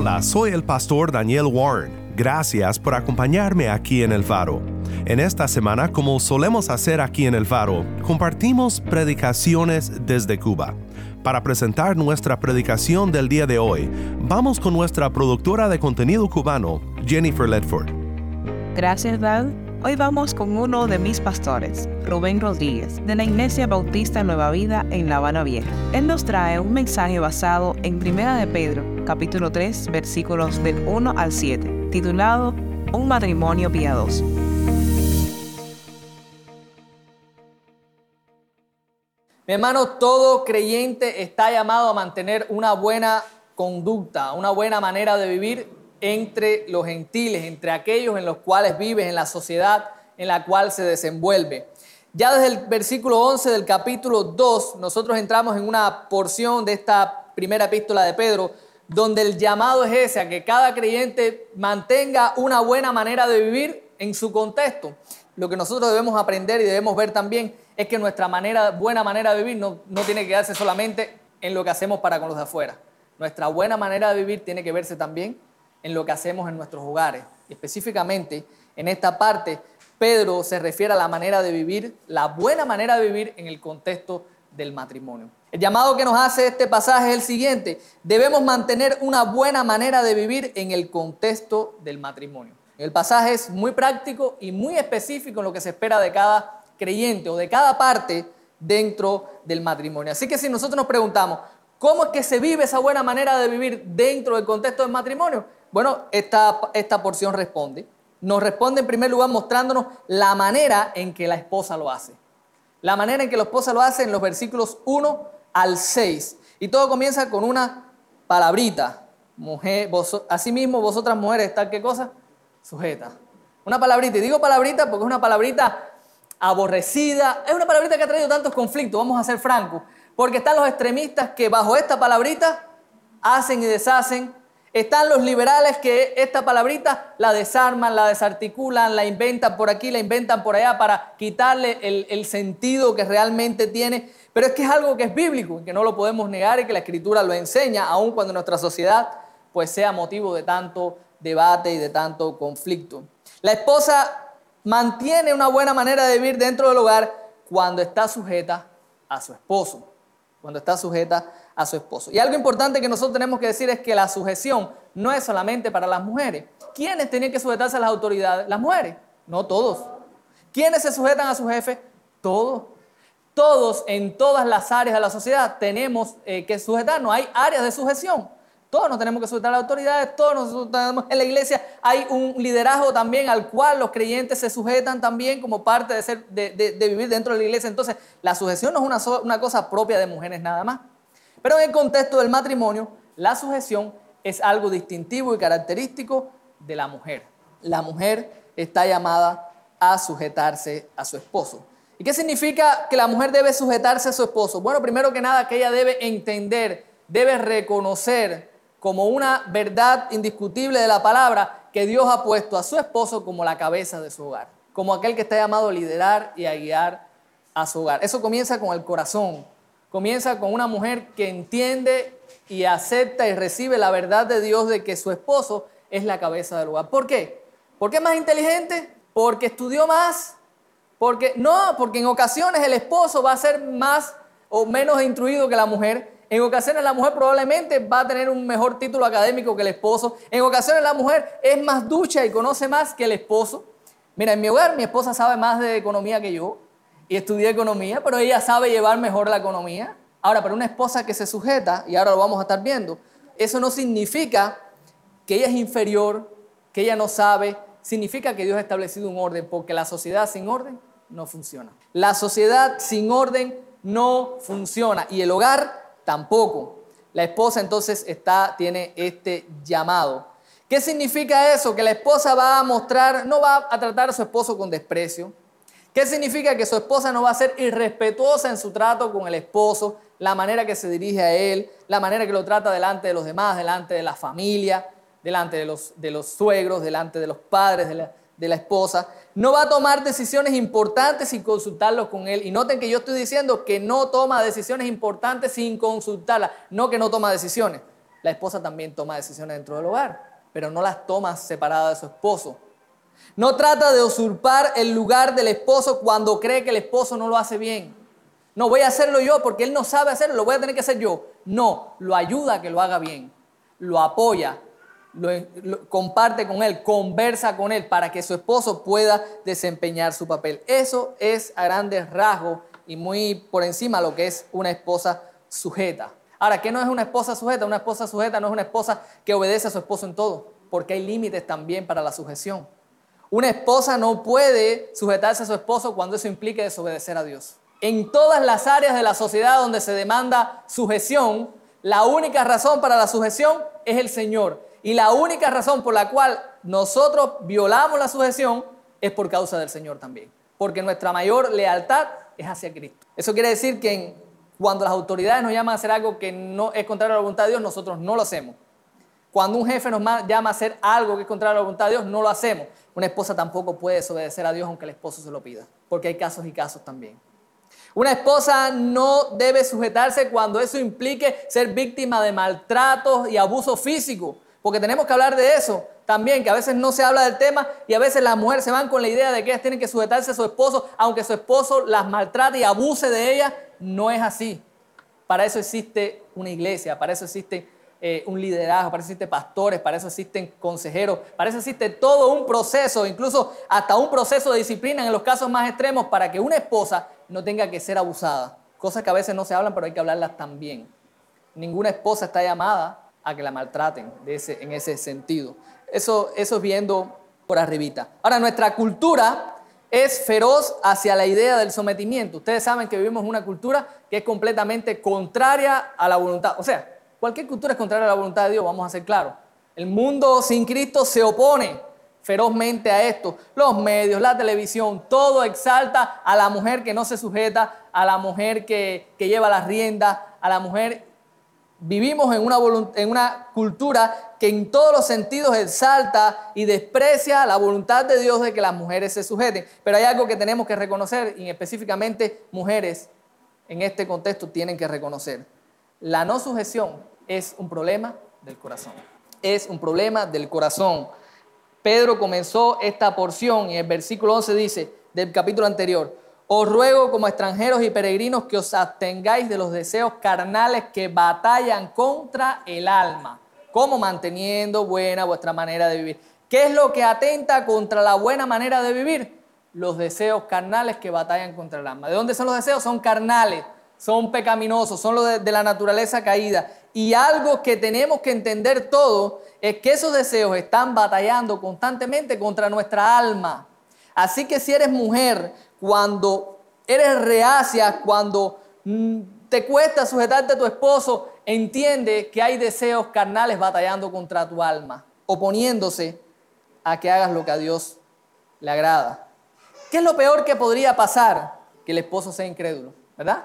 Hola, soy el pastor Daniel Warren. Gracias por acompañarme aquí en El Faro. En esta semana, como solemos hacer aquí en El Faro, compartimos predicaciones desde Cuba. Para presentar nuestra predicación del día de hoy, vamos con nuestra productora de contenido cubano, Jennifer Ledford. Gracias, Dan. Hoy vamos con uno de mis pastores, Rubén Rodríguez, de la Iglesia Bautista Nueva Vida en La Habana Vieja. Él nos trae un mensaje basado en 1 de Pedro, capítulo 3, versículos del 1 al 7, titulado Un matrimonio piadoso. Mi hermano, todo creyente está llamado a mantener una buena conducta, una buena manera de vivir entre los gentiles, entre aquellos en los cuales vives, en la sociedad en la cual se desenvuelve. Ya desde el versículo 11 del capítulo 2, nosotros entramos en una porción de esta primera epístola de Pedro, donde el llamado es ese, a que cada creyente mantenga una buena manera de vivir en su contexto. Lo que nosotros debemos aprender y debemos ver también es que nuestra manera, buena manera de vivir no, no tiene que quedarse solamente en lo que hacemos para con los de afuera. Nuestra buena manera de vivir tiene que verse también en lo que hacemos en nuestros hogares. Específicamente, en esta parte, Pedro se refiere a la manera de vivir, la buena manera de vivir en el contexto del matrimonio. El llamado que nos hace este pasaje es el siguiente. Debemos mantener una buena manera de vivir en el contexto del matrimonio. El pasaje es muy práctico y muy específico en lo que se espera de cada creyente o de cada parte dentro del matrimonio. Así que si nosotros nos preguntamos, ¿cómo es que se vive esa buena manera de vivir dentro del contexto del matrimonio? Bueno, esta, esta porción responde. Nos responde en primer lugar mostrándonos la manera en que la esposa lo hace. La manera en que la esposa lo hace en los versículos 1 al 6. Y todo comienza con una palabrita. Mujer, vos, asimismo, vosotras mujeres, ¿tal qué cosa? Sujeta. Una palabrita. Y digo palabrita porque es una palabrita aborrecida. Es una palabrita que ha traído tantos conflictos, vamos a ser francos. Porque están los extremistas que bajo esta palabrita hacen y deshacen. Están los liberales que esta palabrita la desarman, la desarticulan, la inventan por aquí, la inventan por allá para quitarle el, el sentido que realmente tiene. Pero es que es algo que es bíblico que no lo podemos negar y que la escritura lo enseña, aun cuando nuestra sociedad pues sea motivo de tanto debate y de tanto conflicto. La esposa mantiene una buena manera de vivir dentro del hogar cuando está sujeta a su esposo. Cuando está sujeta a su esposo. Y algo importante que nosotros tenemos que decir es que la sujeción no es solamente para las mujeres. ¿Quiénes tenían que sujetarse a las autoridades? Las mujeres. No todos. ¿Quiénes se sujetan a su jefe? Todos. Todos en todas las áreas de la sociedad tenemos eh, que sujetarnos. Hay áreas de sujeción. Todos nos tenemos que sujetar a las autoridades, todos nos sujetamos en la iglesia. Hay un liderazgo también al cual los creyentes se sujetan también como parte de, ser, de, de vivir dentro de la iglesia. Entonces, la sujeción no es una, una cosa propia de mujeres nada más. Pero en el contexto del matrimonio, la sujeción es algo distintivo y característico de la mujer. La mujer está llamada a sujetarse a su esposo. ¿Y qué significa que la mujer debe sujetarse a su esposo? Bueno, primero que nada, que ella debe entender, debe reconocer como una verdad indiscutible de la palabra que Dios ha puesto a su esposo como la cabeza de su hogar, como aquel que está llamado a liderar y a guiar a su hogar. Eso comienza con el corazón, comienza con una mujer que entiende y acepta y recibe la verdad de Dios de que su esposo es la cabeza del hogar. ¿Por qué? ¿Por qué es más inteligente? Porque estudió más. Porque no, porque en ocasiones el esposo va a ser más o menos instruido que la mujer en ocasiones la mujer probablemente va a tener un mejor título académico que el esposo. En ocasiones la mujer es más ducha y conoce más que el esposo. Mira, en mi hogar mi esposa sabe más de economía que yo y estudié economía, pero ella sabe llevar mejor la economía. Ahora, para una esposa que se sujeta, y ahora lo vamos a estar viendo, eso no significa que ella es inferior, que ella no sabe, significa que Dios ha establecido un orden, porque la sociedad sin orden no funciona. La sociedad sin orden no funciona y el hogar tampoco. La esposa entonces está, tiene este llamado. ¿Qué significa eso? Que la esposa va a mostrar, no va a tratar a su esposo con desprecio. ¿Qué significa que su esposa no va a ser irrespetuosa en su trato con el esposo, la manera que se dirige a él, la manera que lo trata delante de los demás, delante de la familia, delante de los, de los suegros, delante de los padres de la, de la esposa? No va a tomar decisiones importantes sin consultarlos con él. Y noten que yo estoy diciendo que no toma decisiones importantes sin consultarla, no que no toma decisiones. La esposa también toma decisiones dentro del hogar pero no las toma separada de su esposo. No trata de usurpar el lugar del esposo cuando cree que el esposo no lo hace bien. No voy a hacerlo yo porque él no sabe hacerlo, lo voy a tener que hacer yo. No, lo ayuda a que lo haga bien, lo apoya, lo, comparte con él, conversa con él para que su esposo pueda desempeñar su papel. Eso es a grandes rasgos y muy por encima lo que es una esposa sujeta. Ahora, ¿qué no es una esposa sujeta? Una esposa sujeta no es una esposa que obedece a su esposo en todo, porque hay límites también para la sujeción. Una esposa no puede sujetarse a su esposo cuando eso implique desobedecer a Dios. En todas las áreas de la sociedad donde se demanda sujeción, la única razón para la sujeción es el Señor. Y la única razón por la cual nosotros violamos la sujeción es por causa del Señor también. Porque nuestra mayor lealtad es hacia Cristo. Eso quiere decir que cuando las autoridades nos llaman a hacer algo que no es contrario a la voluntad de Dios, nosotros no lo hacemos. Cuando un jefe nos llama a hacer algo que es contrario a la voluntad de Dios, no lo hacemos. Una esposa tampoco puede desobedecer a Dios aunque el esposo se lo pida, porque hay casos y casos también. Una esposa no debe sujetarse cuando eso implique ser víctima de maltratos y abuso físico, porque tenemos que hablar de eso también, que a veces no se habla del tema y a veces las mujeres se van con la idea de que ellas tienen que sujetarse a su esposo, aunque su esposo las maltrate y abuse de ellas no es así. Para eso existe una iglesia, para eso existe eh, un liderazgo, para eso existen pastores, para eso existen consejeros, para eso existe todo un proceso, incluso hasta un proceso de disciplina en los casos más extremos para que una esposa no tenga que ser abusada. Cosas que a veces no se hablan, pero hay que hablarlas también. Ninguna esposa está llamada a que la maltraten en ese sentido. Eso, eso es viendo por arribita. Ahora, nuestra cultura es feroz hacia la idea del sometimiento. Ustedes saben que vivimos una cultura que es completamente contraria a la voluntad. O sea, cualquier cultura es contraria a la voluntad de Dios, vamos a ser claros. El mundo sin Cristo se opone ferozmente a esto. Los medios, la televisión, todo exalta a la mujer que no se sujeta, a la mujer que, que lleva las riendas, a la mujer Vivimos en una, en una, cultura que en todos los sentidos exalta y desprecia la voluntad de Dios de que las mujeres se sujeten. Pero hay algo que tenemos que reconocer y específicamente mujeres en este contexto tienen que reconocer. La no sujeción es un problema del corazón. Es un problema del corazón. Pedro comenzó esta porción y el versículo 11 dice del capítulo anterior, os ruego como extranjeros y peregrinos que os abstengáis de los deseos carnales que batallan contra el alma, como manteniendo buena vuestra manera de vivir. ¿Qué es lo que atenta contra la buena manera de vivir? Los deseos carnales que batallan contra el alma. ¿De dónde son los deseos? Son carnales, son pecaminosos, son los de, la naturaleza caída. Y algo que tenemos que entender todo es que esos deseos están batallando constantemente contra nuestra alma. Así que si eres mujer, cuando eres reacia, cuando mm, te cuesta sujetarte a tu esposo, entiende que hay deseos carnales batallando contra tu alma, oponiéndose a que hagas lo que a Dios le agrada. ¿Qué es lo peor que podría pasar? Que el esposo sea incrédulo, ¿verdad?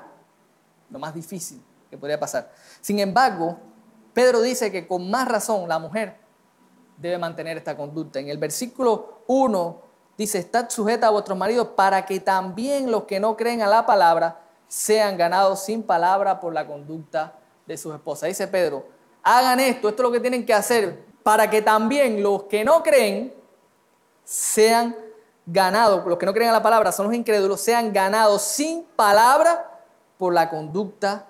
Lo más difícil que podría pasar. Sin embargo, Pedro dice que con más razón la mujer debe mantener esta conducta. En el versículo 1 dice, estad sujeta a vuestros maridos para que también los que no creen a la palabra sean ganados sin palabra por la conducta de sus esposas. Dice Pedro, hagan esto, esto es lo que tienen que hacer, para que también los que no creen sean ganados, los que no creen a la palabra son los incrédulos, sean ganados sin palabra por la conducta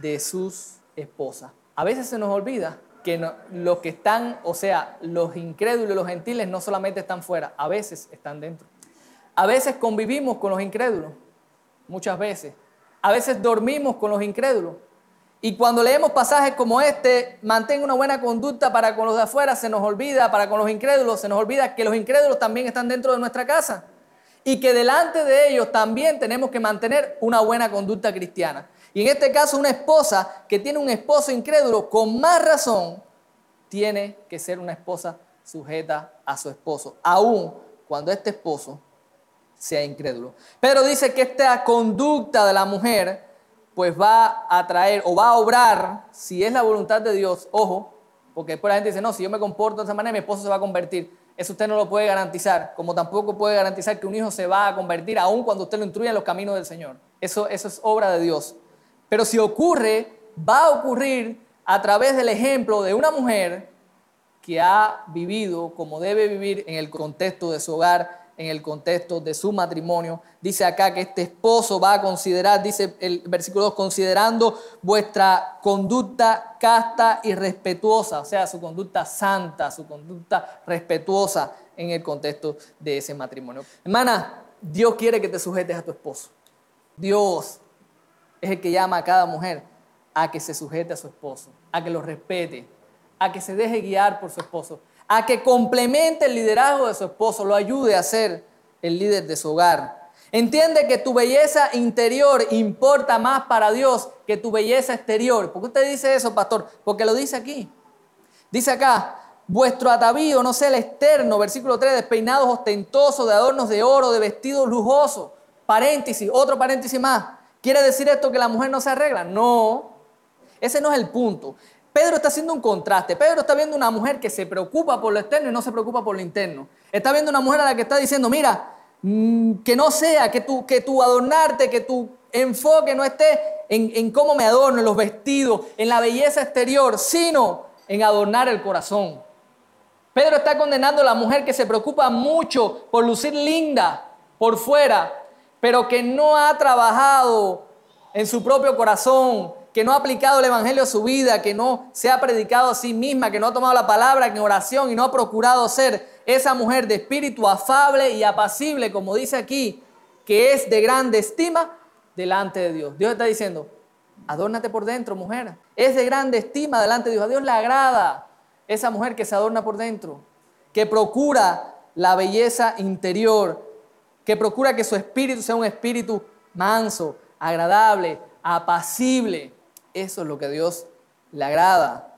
de sus esposas. A veces se nos olvida que los que están, o sea, los incrédulos los gentiles no solamente están fuera, a veces están dentro. A veces convivimos con los incrédulos, muchas veces. A veces dormimos con los incrédulos. Y cuando leemos pasajes como este, mantenga una buena conducta para con los de afuera, se nos olvida, para con los incrédulos, se nos olvida que los incrédulos también están dentro de nuestra casa. Y que delante de ellos también tenemos que mantener una buena conducta cristiana. Y en este caso una esposa que tiene un esposo incrédulo, con más razón, tiene que ser una esposa sujeta a su esposo, aun cuando este esposo sea incrédulo. Pero dice que esta conducta de la mujer pues va a traer o va a obrar, si es la voluntad de Dios, ojo, porque después la gente dice, no, si yo me comporto de esa manera, mi esposo se va a convertir. Eso usted no lo puede garantizar, como tampoco puede garantizar que un hijo se va a convertir, aun cuando usted lo instruya en los caminos del Señor. Eso, eso es obra de Dios. Pero si ocurre, va a ocurrir a través del ejemplo de una mujer que ha vivido como debe vivir en el contexto de su hogar, en el contexto de su matrimonio. Dice acá que este esposo va a considerar, dice el versículo 2, considerando vuestra conducta casta y respetuosa, o sea, su conducta santa, su conducta respetuosa en el contexto de ese matrimonio. Hermana, Dios quiere que te sujetes a tu esposo. Dios es el que llama a cada mujer a que se sujete a su esposo, a que lo respete, a que se deje guiar por su esposo a que complemente el liderazgo de su esposo, lo ayude a ser el líder de su hogar. Entiende que tu belleza interior importa más para Dios que tu belleza exterior. ¿Por qué usted dice eso, pastor? Porque lo dice aquí. Dice acá, vuestro atavío no sea el externo, versículo 3, despeinados ostentosos, de adornos de oro, de vestidos lujosos. Paréntesis, otro paréntesis más. ¿Quiere decir esto que la mujer no se arregla? No, ese no es el punto. Pedro está haciendo un contraste. Pedro está viendo una mujer que se preocupa por lo externo y no se preocupa por lo interno. Está viendo una mujer a la que está diciendo, mira, mm, que no sea, que tu, que adornarte, que tu enfoque no esté en, en cómo me adorno, en los vestidos, en la belleza exterior, sino en adornar el corazón. Pedro está condenando a la mujer que se preocupa mucho por lucir linda por fuera, pero que no ha trabajado en su propio corazón, que no ha aplicado el Evangelio a su vida, que no se ha predicado a sí misma, que no ha tomado la palabra en oración y no ha procurado ser esa mujer de espíritu afable y apacible, como dice aquí, que es de grande estima delante de Dios. Dios está diciendo, adórnate por dentro, mujer. Es de grande estima delante de Dios. A Dios le agrada esa mujer que se adorna por dentro, que procura la belleza interior, que procura que su espíritu sea un espíritu manso, agradable, apacible, eso es lo que a Dios le agrada.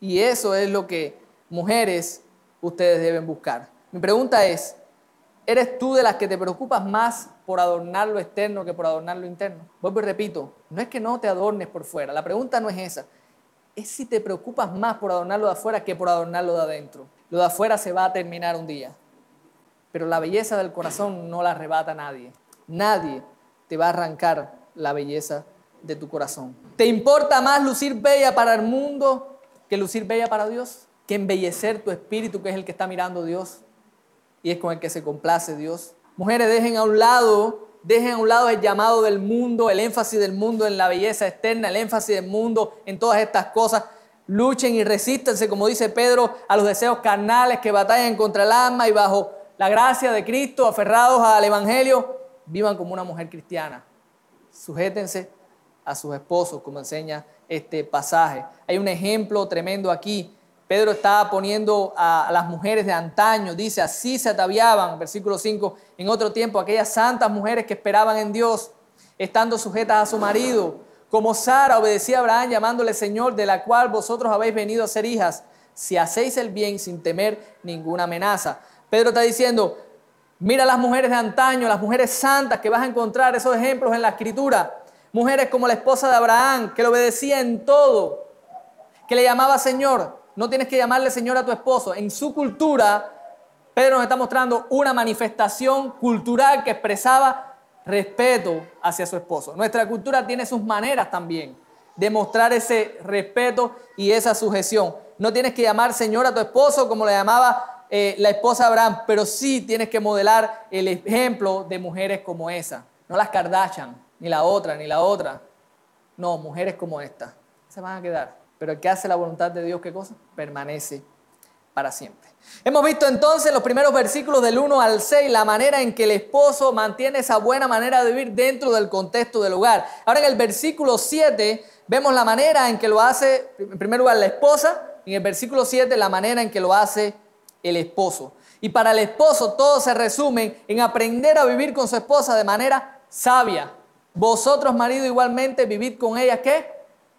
Y eso es lo que mujeres ustedes deben buscar. Mi pregunta es, ¿eres tú de las que te preocupas más por adornar lo externo que por adornar lo interno? Vuelvo y repito, no es que no te adornes por fuera, la pregunta no es esa, es si te preocupas más por adornarlo de afuera que por adornarlo de adentro. Lo de afuera se va a terminar un día, pero la belleza del corazón no la arrebata nadie. Nadie te va a arrancar la belleza de tu corazón. ¿Te importa más lucir bella para el mundo que lucir bella para Dios? Que embellecer tu espíritu, que es el que está mirando Dios y es con el que se complace Dios. Mujeres, dejen a un lado, dejen a un lado el llamado del mundo, el énfasis del mundo en la belleza externa, el énfasis del mundo en todas estas cosas. Luchen y resístanse, como dice Pedro, a los deseos carnales que batallan contra el alma y bajo la gracia de Cristo, aferrados al Evangelio, vivan como una mujer cristiana. Sujétense a sus esposos, como enseña este pasaje. Hay un ejemplo tremendo aquí. Pedro está poniendo a las mujeres de antaño, dice, así se ataviaban, versículo 5, en otro tiempo, aquellas santas mujeres que esperaban en Dios, estando sujetas a su marido, como Sara obedecía a Abraham llamándole Señor, de la cual vosotros habéis venido a ser hijas, si hacéis el bien sin temer ninguna amenaza. Pedro está diciendo, mira las mujeres de antaño, las mujeres santas que vas a encontrar esos ejemplos en la escritura. Mujeres como la esposa de Abraham, que le obedecía en todo, que le llamaba Señor. No tienes que llamarle Señor a tu esposo. En su cultura, Pedro nos está mostrando una manifestación cultural que expresaba respeto hacia su esposo. Nuestra cultura tiene sus maneras también de mostrar ese respeto y esa sujeción. No tienes que llamar Señor a tu esposo como le llamaba eh, la esposa Abraham, pero sí tienes que modelar el ejemplo de mujeres como esa, no las Kardashian ni la otra, ni la otra. No, mujeres como esta se van a quedar. Pero el que hace la voluntad de Dios, ¿qué cosa? Permanece para siempre. Hemos visto entonces los primeros versículos del 1 al 6 la manera en que el esposo mantiene esa buena manera de vivir dentro del contexto del hogar. Ahora en el versículo 7 vemos la manera en que lo hace, en primer lugar, la esposa, y en el versículo 7 la manera en que lo hace el esposo. Y para el esposo todo se resume en aprender a vivir con su esposa de manera sabia. Vosotros, marido, igualmente vivid con ella, ¿qué?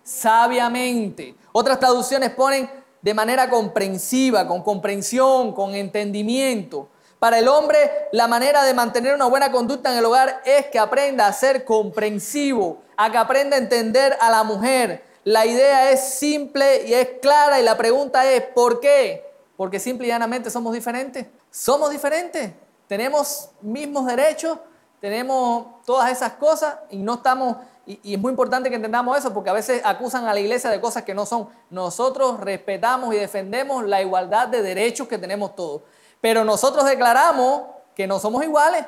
Sabiamente. Otras traducciones ponen de manera comprensiva, con comprensión, con entendimiento. Para el hombre, la manera de mantener una buena conducta en el hogar es que aprenda a ser comprensivo, a que aprenda a entender a la mujer. La idea es simple y es clara y la pregunta es, ¿por qué? Porque simple y llanamente somos diferentes. Somos diferentes. Tenemos mismos derechos, tenemos todas esas cosas y no estamos, y, es muy importante que entendamos eso porque a veces acusan a la iglesia de cosas que no son. Nosotros respetamos y defendemos la igualdad de derechos que tenemos todos, pero nosotros declaramos que no somos iguales,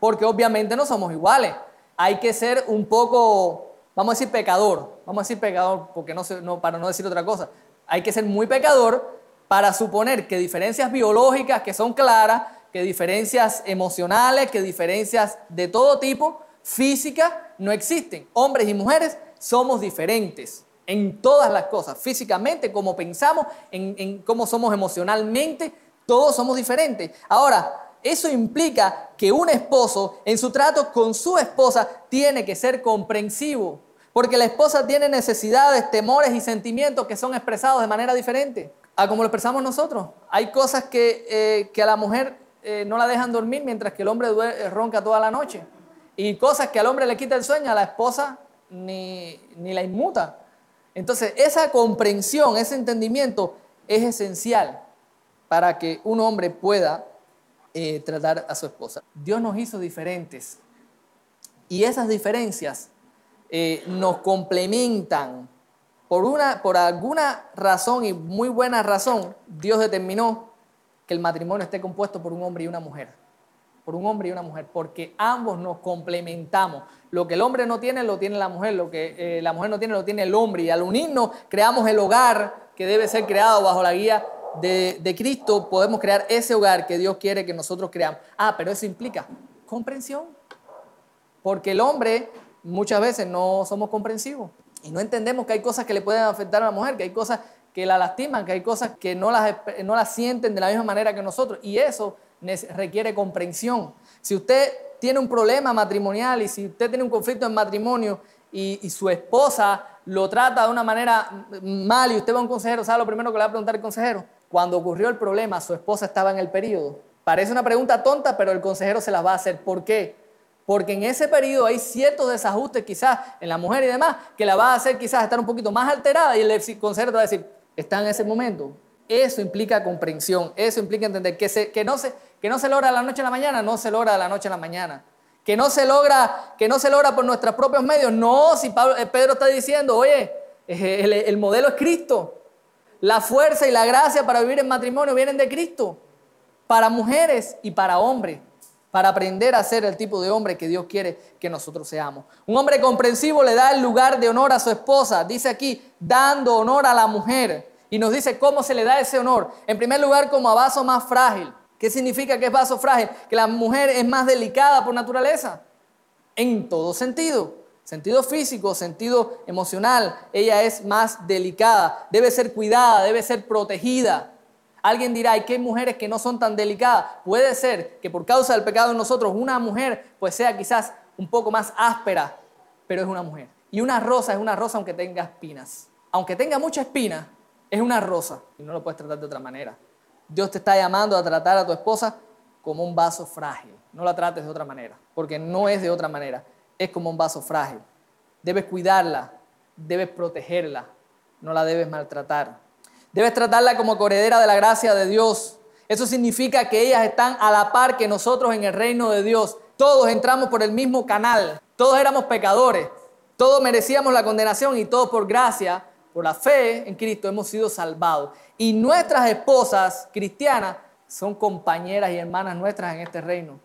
porque obviamente no somos iguales. Hay que ser un poco, vamos a decir pecador, vamos a decir pecador porque no, no para no decir otra cosa. Hay que ser muy pecador para suponer que diferencias biológicas que son claras, que diferencias emocionales, que diferencias de todo tipo, físicas, no existen. Hombres y mujeres somos diferentes en todas las cosas, físicamente, como pensamos, en, cómo somos emocionalmente, todos somos diferentes. Ahora, eso implica que un esposo en su trato con su esposa tiene que ser comprensivo, porque la esposa tiene necesidades, temores y sentimientos que son expresados de manera diferente a como lo expresamos nosotros. Hay cosas que, eh, que a la mujer eh, no la dejan dormir mientras que el hombre duerme, ronca toda la noche. Y cosas que al hombre le quita el sueño, a la esposa ni, ni la inmuta. Entonces, esa comprensión, ese entendimiento es esencial para que un hombre pueda eh, tratar a su esposa. Dios nos hizo diferentes y esas diferencias eh, nos complementan. Por, una, por alguna razón y muy buena razón, Dios determinó que el matrimonio esté compuesto por un hombre y una mujer. Por un hombre y una mujer, porque ambos nos complementamos. Lo que el hombre no tiene, lo tiene la mujer. Lo que eh, la mujer no tiene, lo tiene el hombre. Y al unirnos, creamos el hogar que debe ser creado bajo la guía de, de, Cristo, podemos crear ese hogar que Dios quiere que nosotros creamos. Ah, pero eso implica comprensión. Porque el hombre muchas veces no somos comprensivos y no entendemos que hay cosas que le pueden afectar a la mujer, que hay cosas que la lastiman, que hay cosas que no las, no las sienten de la misma manera que nosotros. Y eso requiere comprensión. Si usted tiene un problema matrimonial y si usted tiene un conflicto en matrimonio y, su esposa lo trata de una manera mal y usted va a un consejero, ¿sabe lo primero que le va a preguntar el consejero? Cuando ocurrió el problema, su esposa estaba en el periodo. Parece una pregunta tonta, pero el consejero se las va a hacer. ¿Por qué? Porque en ese periodo hay ciertos desajustes quizás en la mujer y demás que la va a hacer quizás estar un poquito más alterada y el consejero te va a decir, está en ese momento. Eso implica comprensión, eso implica entender que, no se, logra de la noche a la mañana, no se logra de la noche a la mañana. Que no se logra, que no se logra por nuestros propios medios. No, si Pablo, Pedro está diciendo, oye, el, el modelo es Cristo. La fuerza y la gracia para vivir en matrimonio vienen de Cristo, para mujeres y para hombres, para aprender a ser el tipo de hombre que Dios quiere que nosotros seamos. Un hombre comprensivo le da el lugar de honor a su esposa, dice aquí, dando honor a la mujer. Y nos dice cómo se le da ese honor. En primer lugar, como a vaso más frágil. ¿Qué significa que es vaso frágil? Que la mujer es más delicada por naturaleza, en todo sentido. Sentido físico, sentido emocional, ella es más delicada, debe ser cuidada, debe ser protegida. Alguien dirá, ¿y qué mujeres que no son tan delicadas? Puede ser que por causa del pecado en nosotros una mujer pues sea quizás un poco más áspera, pero es una mujer. Y una rosa es una rosa aunque tenga espinas. Aunque tenga mucha espina, es una rosa y no lo puedes tratar de otra manera. Dios te está llamando a tratar a tu esposa como un vaso frágil. No la trates de otra manera, porque no es de otra manera es como un vaso frágil. Debes cuidarla, debes protegerla, no la debes maltratar. Debes tratarla como corredera de la gracia de Dios. Eso significa que ellas están a la par que nosotros en el reino de Dios. Todos entramos por el mismo canal. Todos éramos pecadores. Todos merecíamos la condenación y todos por gracia, por la fe en Cristo, hemos sido salvados. Y nuestras esposas cristianas son compañeras y hermanas nuestras en este reino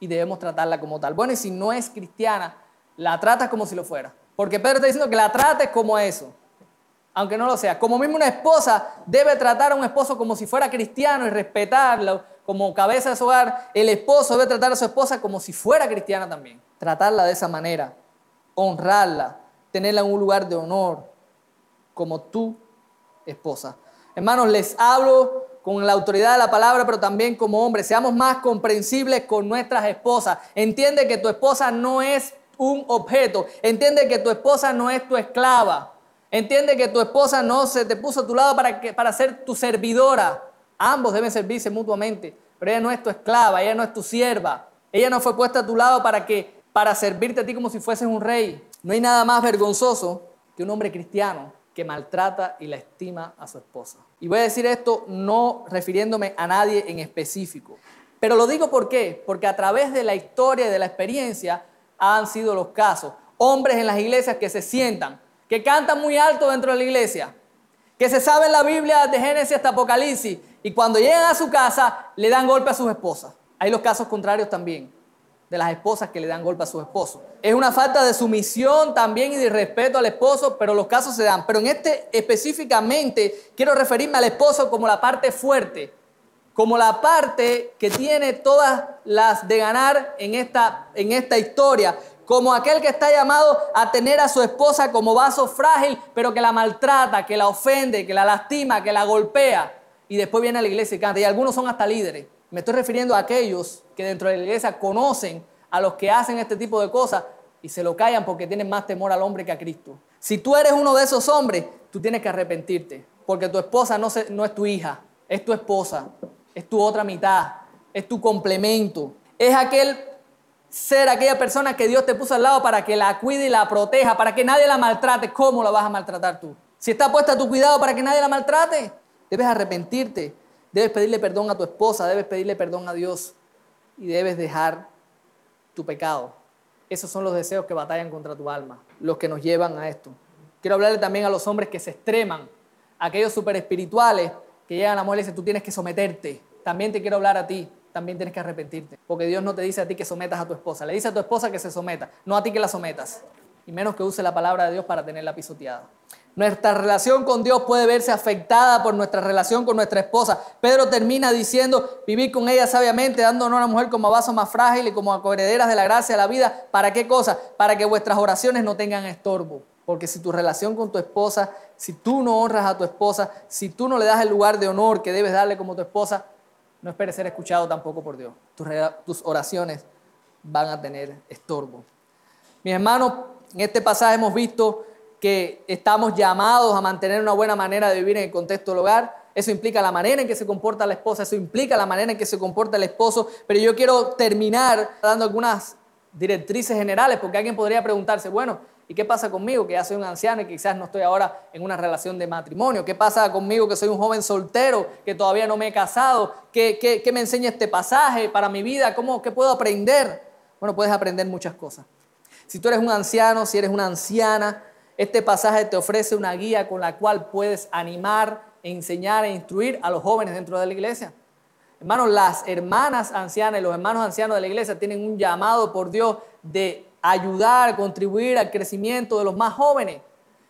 y debemos tratarla como tal. Bueno, y si no es cristiana, la tratas como si lo fuera. Porque Pedro está diciendo que la trates como eso, aunque no lo sea. Como mismo una esposa debe tratar a un esposo como si fuera cristiano y respetarlo como cabeza de su hogar, el esposo debe tratar a su esposa como si fuera cristiana también. Tratarla de esa manera, honrarla, tenerla en un lugar de honor, como tu esposa. Hermanos, les hablo con la autoridad de la palabra, pero también como hombres. Seamos más comprensibles con nuestras esposas. Entiende que tu esposa no es un objeto. Entiende que tu esposa no es tu esclava. Entiende que tu esposa no se te puso a tu lado para, que, para ser tu servidora. Ambos deben servirse mutuamente, pero ella no es tu esclava, ella no es tu sierva. Ella no fue puesta a tu lado para que para servirte a ti como si fueses un rey. No hay nada más vergonzoso que un hombre cristiano que maltrata y la estima a su esposa. Y voy a decir esto no refiriéndome a nadie en específico. Pero lo digo por qué? Porque a través de la historia y de la experiencia han sido los casos. Hombres en las iglesias que se sientan, que cantan muy alto dentro de la iglesia, que se saben la Biblia de Génesis hasta Apocalipsis y cuando llegan a su casa le dan golpe a sus esposas. Hay los casos contrarios también de las esposas que le dan golpe a sus esposos. Es una falta de sumisión también y de respeto al esposo, pero los casos se dan. Pero en este específicamente quiero referirme al esposo como la parte fuerte, como la parte que tiene todas las de ganar en esta, en esta historia, como aquel que está llamado a tener a su esposa como vaso frágil, pero que la maltrata, que la ofende, que la lastima, que la golpea, y después viene a la iglesia y canta. Y algunos son hasta líderes. Me estoy refiriendo a aquellos que dentro de la iglesia conocen a los que hacen este tipo de cosas y se lo callan porque tienen más temor al hombre que a Cristo. Si tú eres uno de esos hombres, tú tienes que arrepentirte, porque tu esposa no, no es tu hija, es tu esposa, es tu otra mitad, es tu complemento, es aquel ser, aquella persona que Dios te puso al lado para que la cuide y la proteja, para que nadie la maltrate. ¿Cómo la vas a maltratar tú? Si está puesta a tu cuidado para que nadie la maltrate, debes arrepentirte, debes pedirle perdón a tu esposa, debes pedirle perdón a Dios y debes dejar tu pecado. Esos son los deseos que batallan contra tu alma, los que nos llevan a esto. Quiero hablarle también a los hombres que se extreman, aquellos super espirituales que llegan a la mujer y dicen, tú tienes que someterte. También te quiero hablar a ti, también tienes que arrepentirte, porque Dios no te dice a ti que sometas a tu esposa, le dice a tu esposa que se someta, no a ti que la sometas, y menos que use la palabra de Dios para tenerla pisoteada. Nuestra relación con Dios puede verse afectada por nuestra relación con nuestra esposa. Pedro termina diciendo, vivir con ella sabiamente, dándonos a una mujer como vaso más frágil y como herederas de la gracia de la vida. ¿Para qué cosa? Para que vuestras oraciones no tengan estorbo. Porque si tu relación con tu esposa, si tú no honras a tu esposa, si tú no le das el lugar de honor que debes darle como tu esposa, no esperes ser escuchado tampoco por Dios. Tus, oraciones van a tener estorbo. Mis hermanos, en este pasaje hemos visto que estamos llamados a mantener una buena manera de vivir en el contexto del hogar. Eso implica la manera en que se comporta la esposa, eso implica la manera en que se comporta el esposo. Pero yo quiero terminar dando algunas directrices generales, porque alguien podría preguntarse, bueno, ¿y qué pasa conmigo que ya soy un anciano y quizás no estoy ahora en una relación de matrimonio? ¿Qué pasa conmigo que soy un joven soltero, que todavía no me he casado? ¿Qué, me enseña este pasaje para mi vida? ¿Cómo, ¿Qué puedo aprender? Bueno, puedes aprender muchas cosas. Si tú eres un anciano, si eres una anciana, este pasaje te ofrece una guía con la cual puedes animar, enseñar e instruir a los jóvenes dentro de la iglesia. Hermanos, las hermanas ancianas y los hermanos ancianos de la iglesia tienen un llamado por Dios de ayudar, contribuir al crecimiento de los más jóvenes.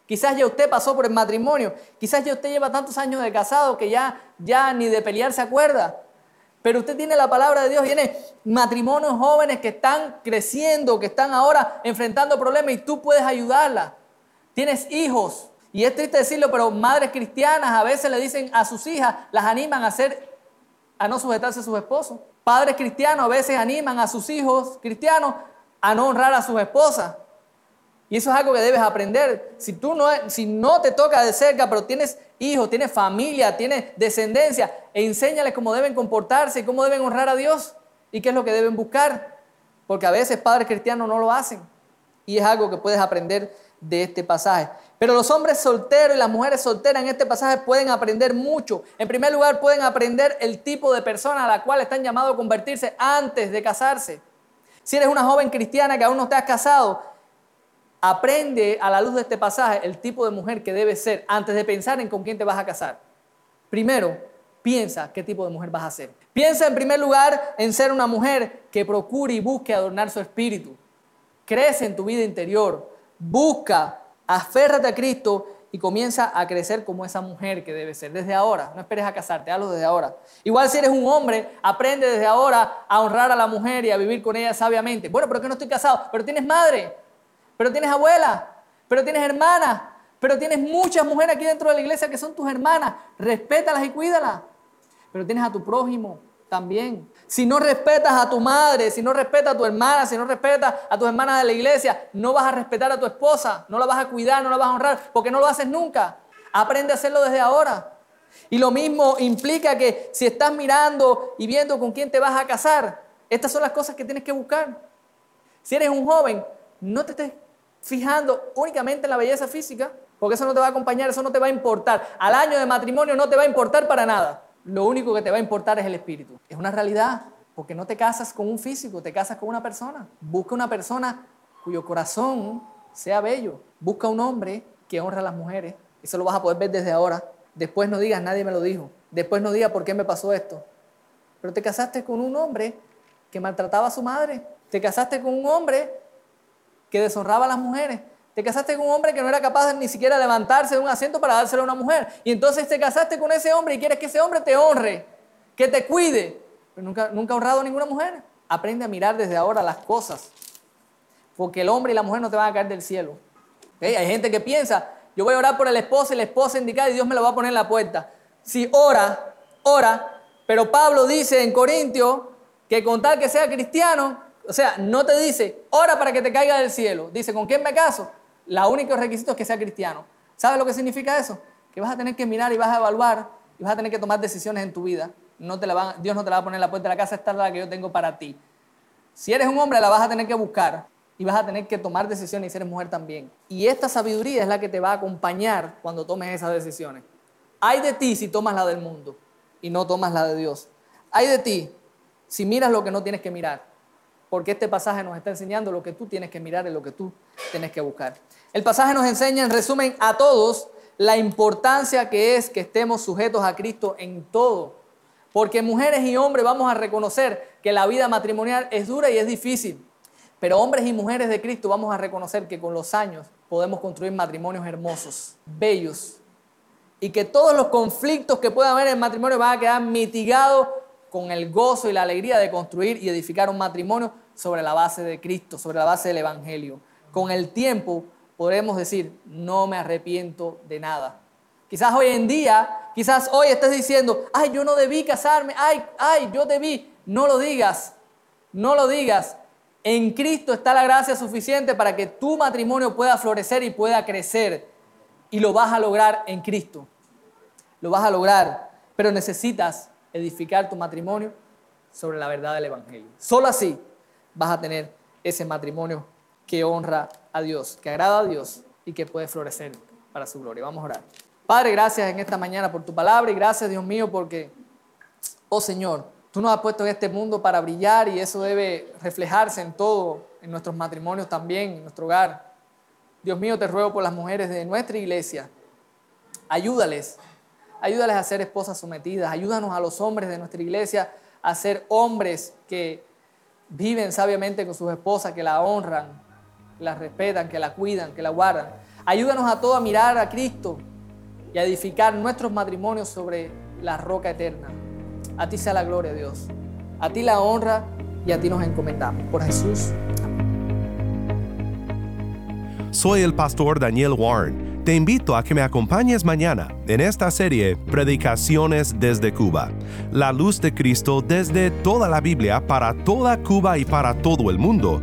Quizás ya usted pasó por el matrimonio, quizás ya usted lleva tantos años de casado que ya, ya ni de pelear se acuerda. Pero usted tiene la palabra de Dios, tiene matrimonios jóvenes que están creciendo, que están ahora enfrentando problemas y tú puedes ayudarla tienes hijos, y es triste decirlo, pero madres cristianas a veces le dicen a sus hijas, las animan a hacer, a no sujetarse a sus esposos. Padres cristianos a veces animan a sus hijos cristianos a no honrar a sus esposas. Y eso es algo que debes aprender. Si tú no, si no te toca de cerca, pero tienes hijos, tienes familia, tienes descendencia, e enséñales cómo deben comportarse cómo deben honrar a Dios y qué es lo que deben buscar. Porque a veces padres cristianos no lo hacen. Y es algo que puedes aprender de este pasaje. Pero los hombres solteros y las mujeres solteras en este pasaje pueden aprender mucho. En primer lugar, pueden aprender el tipo de persona a la cual están llamados a convertirse antes de casarse. Si eres una joven cristiana que aún no te has casado, aprende a la luz de este pasaje el tipo de mujer que debes ser antes de pensar en con quién te vas a casar. Primero, piensa qué tipo de mujer vas a ser. Piensa en primer lugar en ser una mujer que procure y busque adornar su espíritu. Crece en tu vida interior busca, aférrate a Cristo y comienza a crecer como esa mujer que debe ser. Desde ahora, no esperes a casarte, hazlo desde ahora. Igual si eres un hombre, aprende desde ahora a honrar a la mujer y a vivir con ella sabiamente. Bueno, pero que no estoy casado, pero tienes madre, pero tienes abuela, pero tienes hermana, pero tienes muchas mujeres aquí dentro de la iglesia que son tus hermanas. Respétalas y cuídalas. pero tienes a tu prójimo también. Si no respetas a tu madre, si no respetas a tu hermana, si no respetas a tus hermanas de la iglesia, no vas a respetar a tu esposa, no la vas a cuidar, no la vas a honrar, porque no lo haces nunca. Aprende a hacerlo desde ahora. Y lo mismo implica que si estás mirando y viendo con quién te vas a casar, estas son las cosas que tienes que buscar. Si eres un joven, no te estés fijando únicamente en la belleza física, porque eso no te va a acompañar, eso no te va a importar. Al año de matrimonio no te va a importar para nada lo único que te va a importar es el espíritu. Es una realidad, porque no te casas con un físico, te casas con una persona. Busca una persona cuyo corazón sea bello. Busca un hombre que honra a las mujeres. Eso lo vas a poder ver desde ahora. Después no digas, nadie me lo dijo. Después no digas por qué me pasó esto. Pero te casaste con un hombre que maltrataba a su madre. Te casaste con un hombre que deshonraba a las mujeres. Te casaste con un hombre que no era capaz ni siquiera levantarse de un asiento para dárselo a una mujer. Y entonces te casaste con ese hombre y quieres que ese hombre te honre, que te cuide. Pero nunca, ha honrado a ninguna mujer. Aprende a mirar desde ahora las cosas. Porque el hombre y la mujer no te van a caer del cielo. Hay gente que piensa, yo voy a orar por el esposo y la esposa indicada y Dios me lo va a poner en la puerta. Si ora, ora. Pero Pablo dice en Corintios que con tal que sea cristiano, o sea, no te dice, ora para que te caiga del cielo. Dice, ¿con quién me caso? La único requisito es que sea cristiano. ¿Sabes lo que significa eso? Que vas a tener que mirar y vas a evaluar y vas a tener que tomar decisiones en tu vida. No te la Dios no te la va a poner en la puerta de la casa, esta es la que yo tengo para ti. Si eres un hombre, la vas a tener que buscar y vas a tener que tomar decisiones y si eres mujer también. Y esta sabiduría es la que te va a acompañar cuando tomes esas decisiones. Hay de ti si tomas la del mundo y no tomas la de Dios. Hay de ti si miras lo que no tienes que mirar. Porque este pasaje nos está enseñando lo que tú tienes que mirar y lo que tú tienes que buscar. El pasaje nos enseña, en resumen, a todos la importancia que es que estemos sujetos a Cristo en todo. Porque mujeres y hombres vamos a reconocer que la vida matrimonial es dura y es difícil. Pero hombres y mujeres de Cristo vamos a reconocer que con los años podemos construir matrimonios hermosos, bellos. Y que todos los conflictos que pueda haber en matrimonio van a quedar mitigados con el gozo y la alegría de construir y edificar un matrimonio sobre la base de Cristo, sobre la base del Evangelio. Con el tiempo podremos decir, no me arrepiento de nada. Quizás hoy en día, quizás hoy estés diciendo, ay, yo no debí casarme, ay, ay, yo debí. No lo digas, no lo digas. En Cristo está la gracia suficiente para que tu matrimonio pueda florecer y pueda crecer. Y lo vas a lograr en Cristo. Lo vas a lograr, pero necesitas edificar tu matrimonio sobre la verdad del Evangelio. Solo así vas a tener ese matrimonio que honra a Dios, que agrada a Dios y que puede florecer para su gloria. Vamos a orar. Padre, gracias en esta mañana por tu palabra y gracias, Dios mío, porque, oh Señor, tú nos has puesto en este mundo para brillar y eso debe reflejarse en todo, en nuestros matrimonios también, en nuestro hogar. Dios mío, te ruego por las mujeres de nuestra iglesia. Ayúdales, ayúdales a ser esposas sometidas, ayúdanos a los hombres de nuestra iglesia a ser hombres que viven sabiamente con sus esposas, que la honran, la respetan, que la cuidan, que la guardan. Ayúdanos a todos a mirar a Cristo y a edificar nuestros matrimonios sobre la roca eterna. A ti sea la gloria, Dios. A ti la honra y a ti nos encomendamos. Por Jesús. Soy el pastor Daniel Warren. Te invito a que me acompañes mañana en esta serie Predicaciones desde Cuba. La luz de Cristo desde toda la Biblia para toda Cuba y para todo el mundo